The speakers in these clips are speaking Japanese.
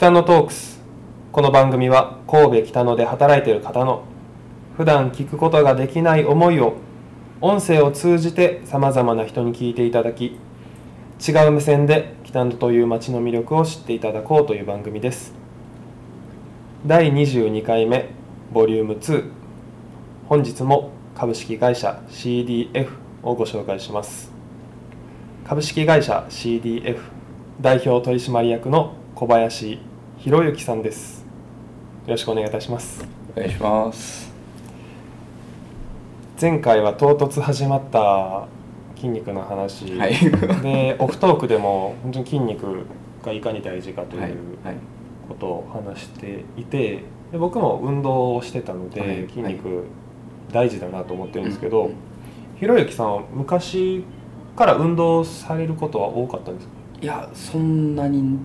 北野トークス。この番組は神戸北野で働いている方の普段聞くことができない思いを音声を通じてさまざまな人に聞いていただき違う目線で北野という街の魅力を知っていただこうという番組です。第22回目ボリューム2本日も株式会社 CDF をご紹介します。株式会社 CDF 代表取締役の小林博之さんです。よろしくお願いいたします。お願いします。前回は唐突始まった筋肉の話、はい。でオフトークでも本当に筋肉がいかに大事かということを話していてで僕も運動をしてたので、はい。筋肉大事だなと思ってるんですけど、うんひろゆきさんは昔から運動されることは多かったんですか？いやそんなに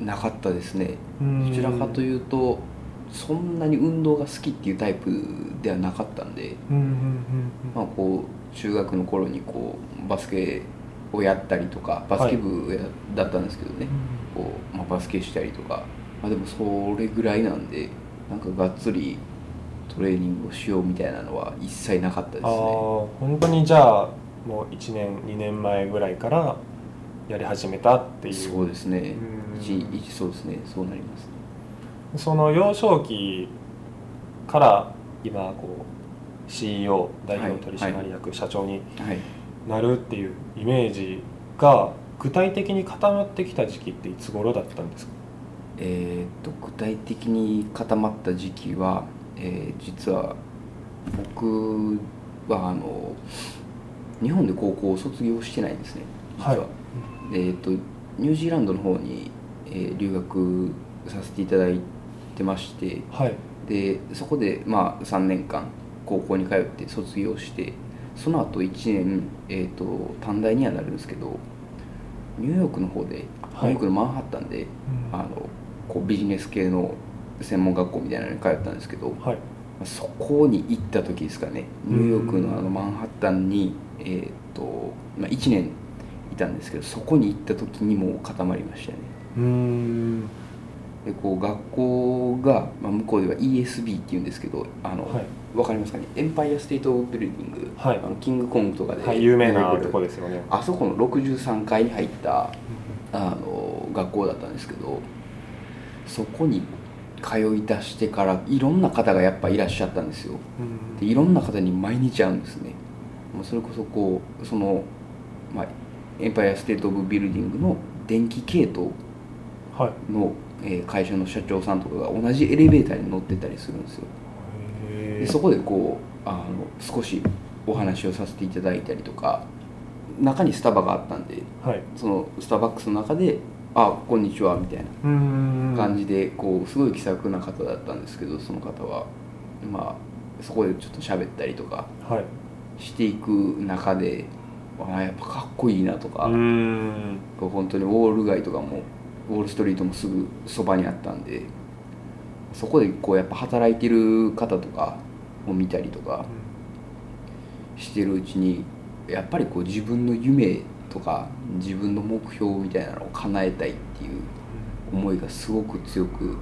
なかったですね。どちらかとういうとそんなに運動が好きっていうタイプではなかったんで、まあ、こう中学の頃にこうバスケをやったりとかバスケ部やだったんですけどね、こうまあ、バスケしたりとか、まあ、でもそれぐらいなんでなんかがっつりトレーニングをしようみたいなのは一切なかったですね。本当にじゃあもう1年2年前ぐらいからやり始めたっていう。そうですね。うん。一一そうですね。そうなりますその幼少期から今こう CEO 代表取締役、社長にはい。なるっていうイメージが具体的に固まってきた時期っていつ頃だったんですか？えーっと具体的に固まった時期は、えー実は僕はあの日本で高校を卒業してないんですね実は、はいえーっとニュージーランドの方に、えー留学させていただいてましてはい。でそこでまあ3年間高校に通って卒業してその後1年、えー、と短大にはなるんですけどニューヨークの方で、はい。ニューヨークのマンハッタンであのこうビジネス系の専門学校みたいなのに通ったんですけどはい。そこに行った時ですかね。ニューヨークのあのマンハッタンに、えーとまあ、1年いたんですけどそこに行った時にもう固まりましたね。うーん。でこう学校が、まあ、向こうでは ESB っていうんですけどあの、はい。わかりますかね？エンパイアステートビルディング、はい。あのキングコングとかで、はい有名なとこですよね。あそこの63階に入ったあの学校だったんですけどそこに通い出してからいろんな方がやっぱいらっしゃったんですよ。うん。でいろんな方に毎日会うんですね。もうそれこそこうその、まあ、エンパイアステート・オブ・ビルディングの電気系統はい。の、えー会社の社長さんとかが同じエレベーターに乗ってたりするんですよ。でそこでこうあの少しお話をさせていただいたりとか中にスタバがあったんではい。そのスターバックスの中で「あこんにちは」みたいな感じでこうすごい気さくな方だったんですけどその方は。まあそこでちょっと喋ったりとかはい。していく中であやっぱかっこいいなとか、本当にウォール街とかもウォールストリートもすぐそばにあったんでそこでこうやっぱ働いてる方とかを見たりとかしてるうちにやっぱりこう自分の夢とか自分の目標みたいなのを叶えたいっていう思いがすごく強く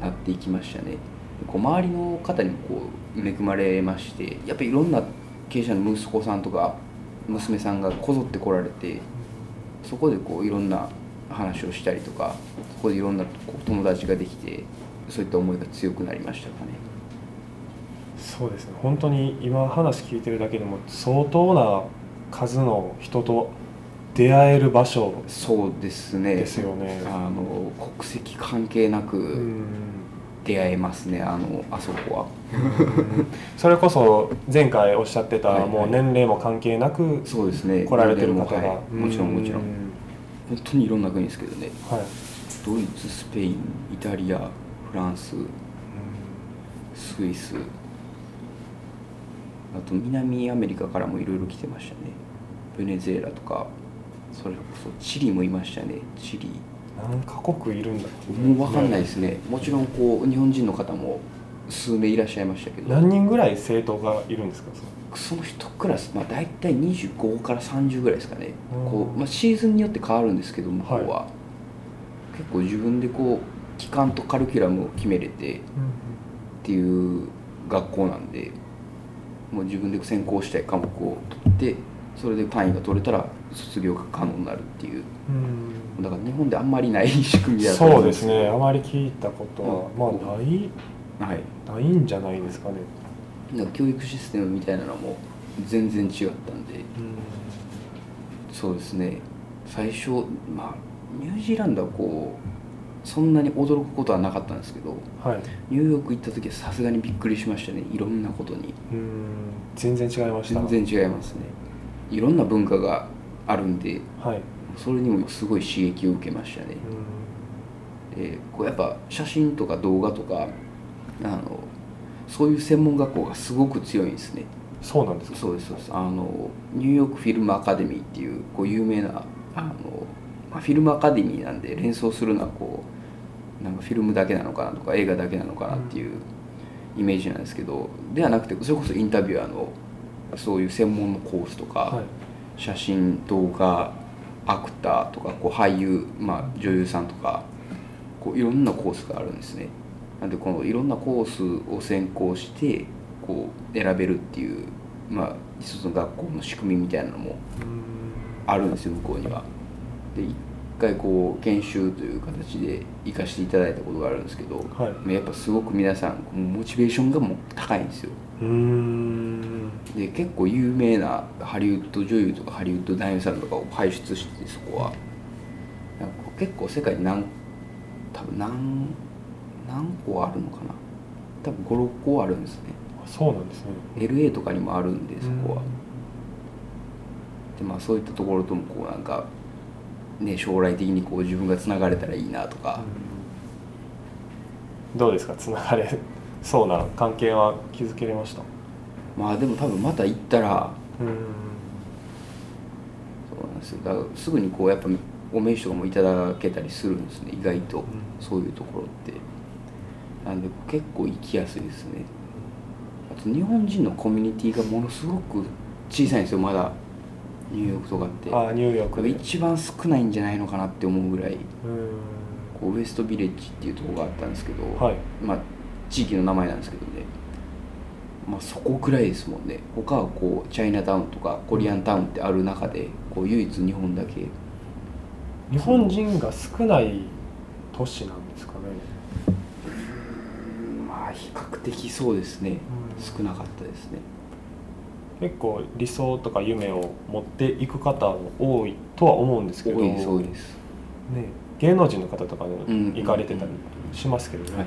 なっていきましたね。こう周りの方にもこう恵まれましてやっぱりいろんな経営者の息子さんとか娘さんがこぞって来られてそこでこういろんな話をしたりとかそこでいろんな友達ができてそういった思いが強くなりましたかね。そうですね。本当に今話聞いてるだけでも相当な数の人と出会える場所そうですね。ですよね。あの国籍関係なうくん。出会えますねあのあそこは それこそ前回おっしゃってた、はいはい。もう年齢も関係なくそうですね。来られてる方が、はい。もちろんもちろん。う本当にいろんな国ですけどね。はい。ドイツスペインイタリアフランススイスあと南アメリカからもいろいろ来てましたね。ベネズエラとかそれこそチリもいましたね。チリ。何カ国いるんだもう分かんないですね。もちろんこう日本人の方も数名いらっしゃいましたけど。何人ぐらい生徒がいるんですか？その一クラス、まあ、大体25から30ぐらいですかね。うん。こう、まあ、シーズンによって変わるんですけど向こうは、結構自分でこう期間とカリキュラムを決めれてっていう学校なんでもう自分で専攻したい科目を取ってそれで単位が取れたら卒業が可能になるっていう。うん。だから日本であんまりない仕組みだと思そうですね。あまり聞いたことは、うん。まあないはいないんじゃないですかね。なんか教育システムみたいなのも全然違ったんで。うん。そうですね。最初まあニュージーランドはこうそんなに驚くことはなかったんですけどはい。ニューヨーク行った時はさすがにびっくりしましたね。いろんなことに。うん。全然違いました。全然違いますね。いろんな文化があるんではい。それにもすごい刺激を受けましたね。うん。でこうやっぱ写真とか動画とかあのそういう専門学校がすごく強いんですね。そうなんですか？そうですそうです。あのニューヨークフィルムアカデミーっていうこう有名なあの、まあ、フィルムアカデミーなんで連想するのはこうなんかフィルムだけなのかなとか映画だけなのかなっていうイメージなんですけどではなくてそれこそインタビュアーのそういう専門のコースとか、はい。写真動画アクターとかこう俳優、まあ、女優さんとかこういろんなコースがあるんですねなんでこのいろんなコースを専攻してこう選べるっていう、まあ、一つの学校の仕組みみたいなのもうん。あるんですよ向こうには。で一回こう研修という形で行かせていただいたことがあるんですけど、はい。やっぱすごく皆さんモチベーションがもう高いんですよ。で結構有名なハリウッド女優とかハリウッド男優さんとかを輩出してそこは。結構世界に何多分何何個あるのかな。多分56個あるんですね。あそうなんですね。LA とかにもあるんでそこは。でまあそういったところともこうなんかね将来的にこう自分がつながれたらいいなとか、うん。どうですか？つながれそうな関係は築けれました？まあでも多分また行ったらうん。そうなんですよ。だからすぐにこうやっぱお名刺とかもいただけたりするんですね。意外と、そういうところってなんで結構行きやすいですね。あと日本人のコミュニティがものすごく小さいんですよまだ。ニューヨークとかって。ああニューヨークで。一番少ないんじゃないのかなって思うぐらい。うん。こうウエストビレッジっていうところがあったんですけど、はい。まあ地域の名前なんですけどね。まあそこくらいですもんね。他はこうチャイナタウンとかコリアンタウンってある中でこう唯一日本だけ。日本人が少ない都市なんですかね。まあ比較的そうですね、うん。少なかったですね。結構理想とか夢を持っていく方も多いとは思うんですけど。多いです多いです。ね、芸能人の方とかで行かれてたりしますけどね、はい。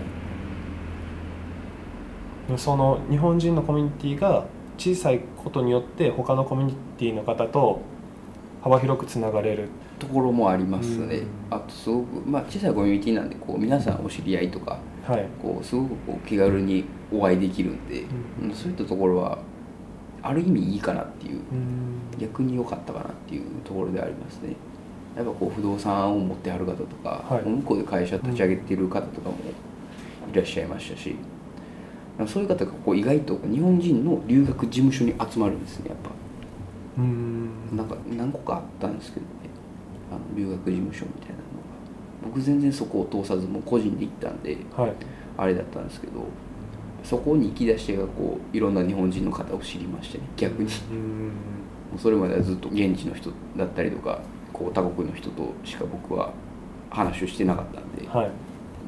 でもその日本人のコミュニティが小さいことによって他のコミュニティの方と幅広くつながれるところもありますね、うん。あとすごくまあ小さいコミュニティなんでこう皆さんお知り合いとかはい。こうすごくこう気軽にお会いできるんで、うん。そういったところはある意味いいかなっていううん。逆に良かったかなっていうところでありますね。やっぱこう不動産を持ってはる方とか、はい。向こうで会社立ち上げてる方とかもいらっしゃいましたし、そういう方がこう意外と日本人の留学事務所に集まるんですねやっぱ。うん。なんか何個かあったんですけどねあの留学事務所みたいなのが。僕全然そこを通さずもう個人で行ったんではい。あれだったんですけどそこに行き出してがこういろんな日本人の方を知りましてね逆に。うん。もうそれまではずっと現地の人だったりとかこう他国の人としか僕は話をしてなかったんで、はい。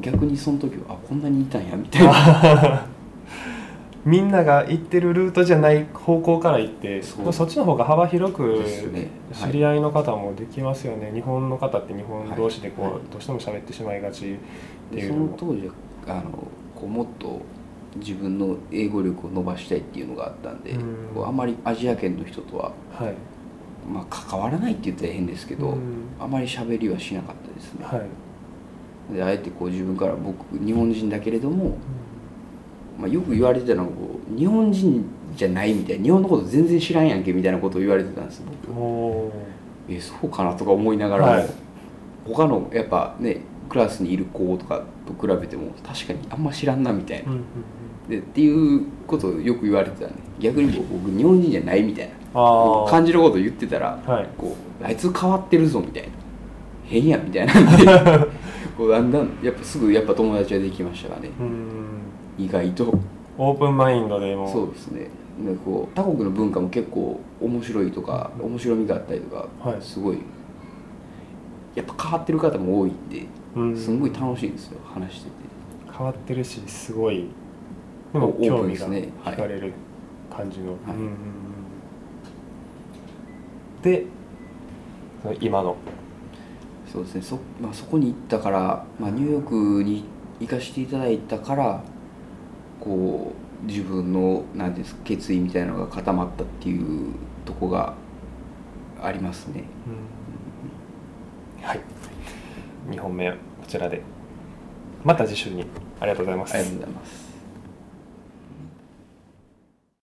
逆にその時はあこんなにいたんやみたいな みんなが行ってるルートじゃない方向から行ってそう。そっちの方が幅広く知り合いの方もできますよね、日本の方って日本同士でこう、はい。はいどうしても喋ってしまいがちっていうのも。の当時はあのこうもっと自分の英語力を伸ばしたいっていうのがあったんで、うん。こうあまりアジア圏の人とは、はい。まあ、関わらないって言ったら変ですけど、うん。あまり喋りはしなかったですね、はい、であえてこう自分から僕日本人だけれども、まあ、よく言われてたのがこう日本人じゃないみたいな日本のこと全然知らんやんけみたいなことを言われてたんです僕。えそうかなとか思いながらも、はい。他のやっぱねクラスにいる子とかと比べても確かにあんま知らんなみたいな、うんうんでっていうことをよく言われてたね逆に僕日本人じゃないみたいな感じのことを言ってたら、はい。こうあいつ変わってるぞみたいな。変やみたいなんで こうだんだんやっぱすぐやっぱ友達ができましたがね。うん意外と。オープンマインドでも。そうですね。なんかこう他国の文化も結構面白いとか面白みがあったりとか、はい。すごいやっぱ変わってる方も多いんでうん。すんごい楽しいですよ話してて。変わってるしすごいでも興味が惹かれる感じの、はい。うんうんうん。で今の。そうですね。そ,、まあ、そこに行ったから、まあ、ニューヨークに行かせていただいたからこう自分のなんていうんですか決意みたいなのが固まったっていうとこがありますね。はい。2本目はこちらで。また次週に。ありがとうございます。ありがとうございます